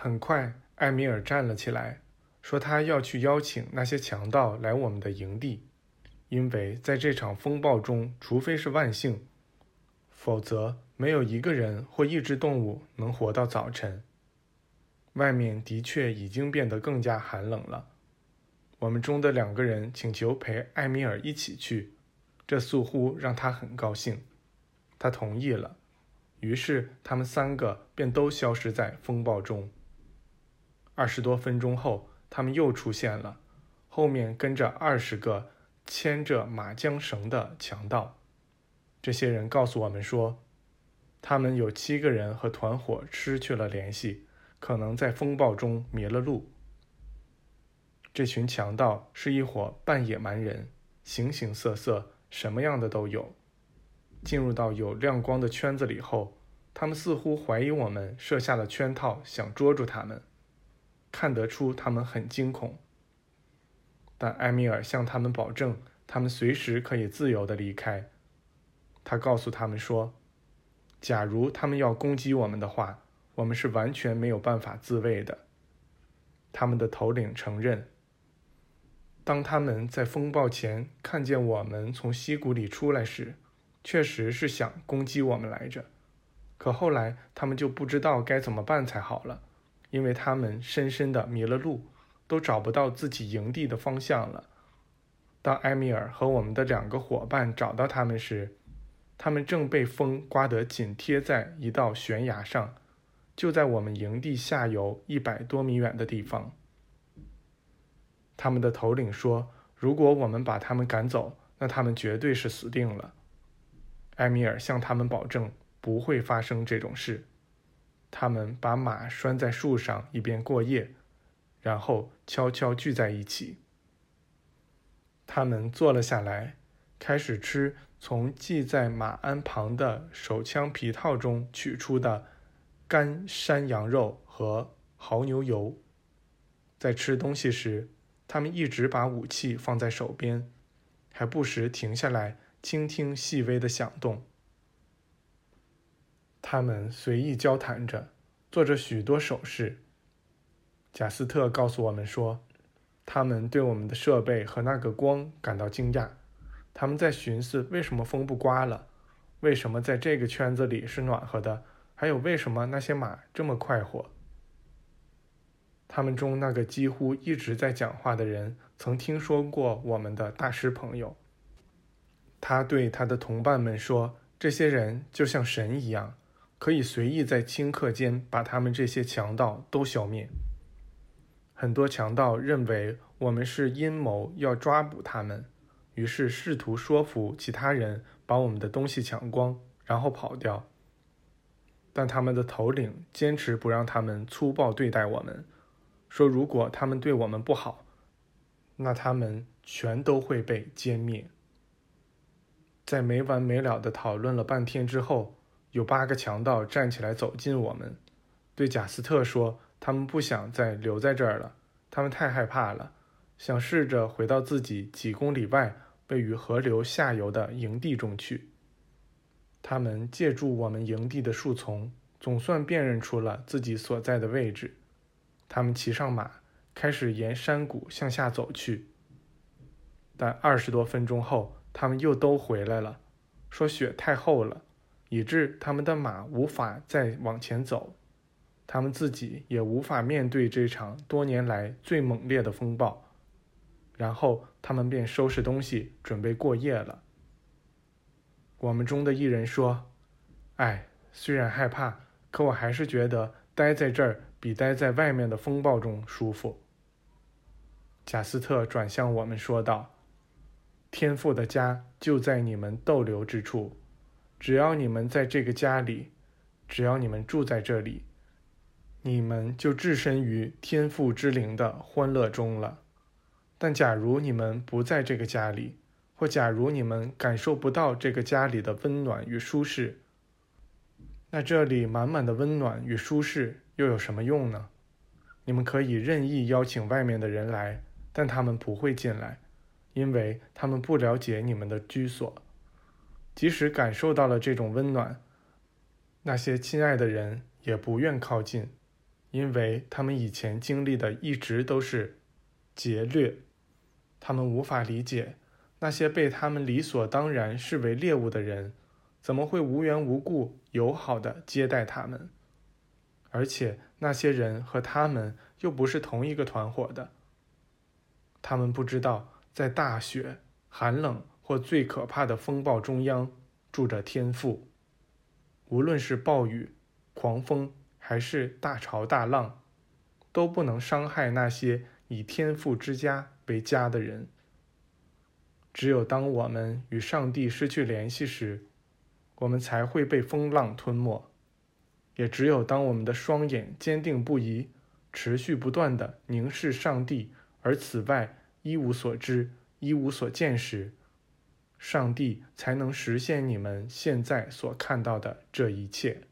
很快，艾米尔站了起来，说他要去邀请那些强盗来我们的营地，因为在这场风暴中，除非是万幸，否则没有一个人或一只动物能活到早晨。外面的确已经变得更加寒冷了。我们中的两个人请求陪艾米尔一起去，这似乎让他很高兴。他同意了，于是他们三个便都消失在风暴中。二十多分钟后，他们又出现了，后面跟着二十个牵着马缰绳的强盗。这些人告诉我们说，他们有七个人和团伙失去了联系，可能在风暴中迷了路。这群强盗是一伙半野蛮人，形形色色，什么样的都有。进入到有亮光的圈子里后，他们似乎怀疑我们设下了圈套，想捉住他们。看得出他们很惊恐。但埃米尔向他们保证，他们随时可以自由的离开。他告诉他们说：“假如他们要攻击我们的话，我们是完全没有办法自卫的。”他们的头领承认。当他们在风暴前看见我们从溪谷里出来时，确实是想攻击我们来着。可后来他们就不知道该怎么办才好了，因为他们深深的迷了路，都找不到自己营地的方向了。当埃米尔和我们的两个伙伴找到他们时，他们正被风刮得紧贴在一道悬崖上，就在我们营地下游一百多米远的地方。他们的头领说：“如果我们把他们赶走，那他们绝对是死定了。”埃米尔向他们保证不会发生这种事。他们把马拴在树上，一边过夜，然后悄悄聚在一起。他们坐了下来，开始吃从系在马鞍旁的手枪皮套中取出的干山羊肉和牦牛油。在吃东西时，他们一直把武器放在手边，还不时停下来倾听细微的响动。他们随意交谈着，做着许多手势。贾斯特告诉我们说，他们对我们的设备和那个光感到惊讶。他们在寻思为什么风不刮了，为什么在这个圈子里是暖和的，还有为什么那些马这么快活。他们中那个几乎一直在讲话的人，曾听说过我们的大师朋友。他对他的同伴们说：“这些人就像神一样，可以随意在顷刻间把他们这些强盗都消灭。”很多强盗认为我们是阴谋要抓捕他们，于是试图说服其他人把我们的东西抢光，然后跑掉。但他们的头领坚持不让他们粗暴对待我们。说：“如果他们对我们不好，那他们全都会被歼灭。”在没完没了的讨论了半天之后，有八个强盗站起来走近我们，对贾斯特说：“他们不想再留在这儿了，他们太害怕了，想试着回到自己几公里外位于河流下游的营地中去。”他们借助我们营地的树丛，总算辨认出了自己所在的位置。他们骑上马，开始沿山谷向下走去。但二十多分钟后，他们又都回来了，说雪太厚了，以致他们的马无法再往前走，他们自己也无法面对这场多年来最猛烈的风暴。然后他们便收拾东西，准备过夜了。我们中的一人说：“哎，虽然害怕，可我还是觉得待在这儿。”比待在外面的风暴中舒服。贾斯特转向我们说道：“天父的家就在你们逗留之处，只要你们在这个家里，只要你们住在这里，你们就置身于天父之灵的欢乐中了。但假如你们不在这个家里，或假如你们感受不到这个家里的温暖与舒适，那这里满满的温暖与舒适。”又有什么用呢？你们可以任意邀请外面的人来，但他们不会进来，因为他们不了解你们的居所。即使感受到了这种温暖，那些亲爱的人也不愿靠近，因为他们以前经历的一直都是劫掠，他们无法理解那些被他们理所当然视为猎物的人，怎么会无缘无故友好的接待他们，而且那些人和他们又不是同一个团伙的。他们不知道，在大雪、寒冷或最可怕的风暴中央住着天父，无论是暴雨、狂风。还是大潮大浪，都不能伤害那些以天父之家为家的人。只有当我们与上帝失去联系时，我们才会被风浪吞没；也只有当我们的双眼坚定不移、持续不断地凝视上帝，而此外一无所知、一无所见时，上帝才能实现你们现在所看到的这一切。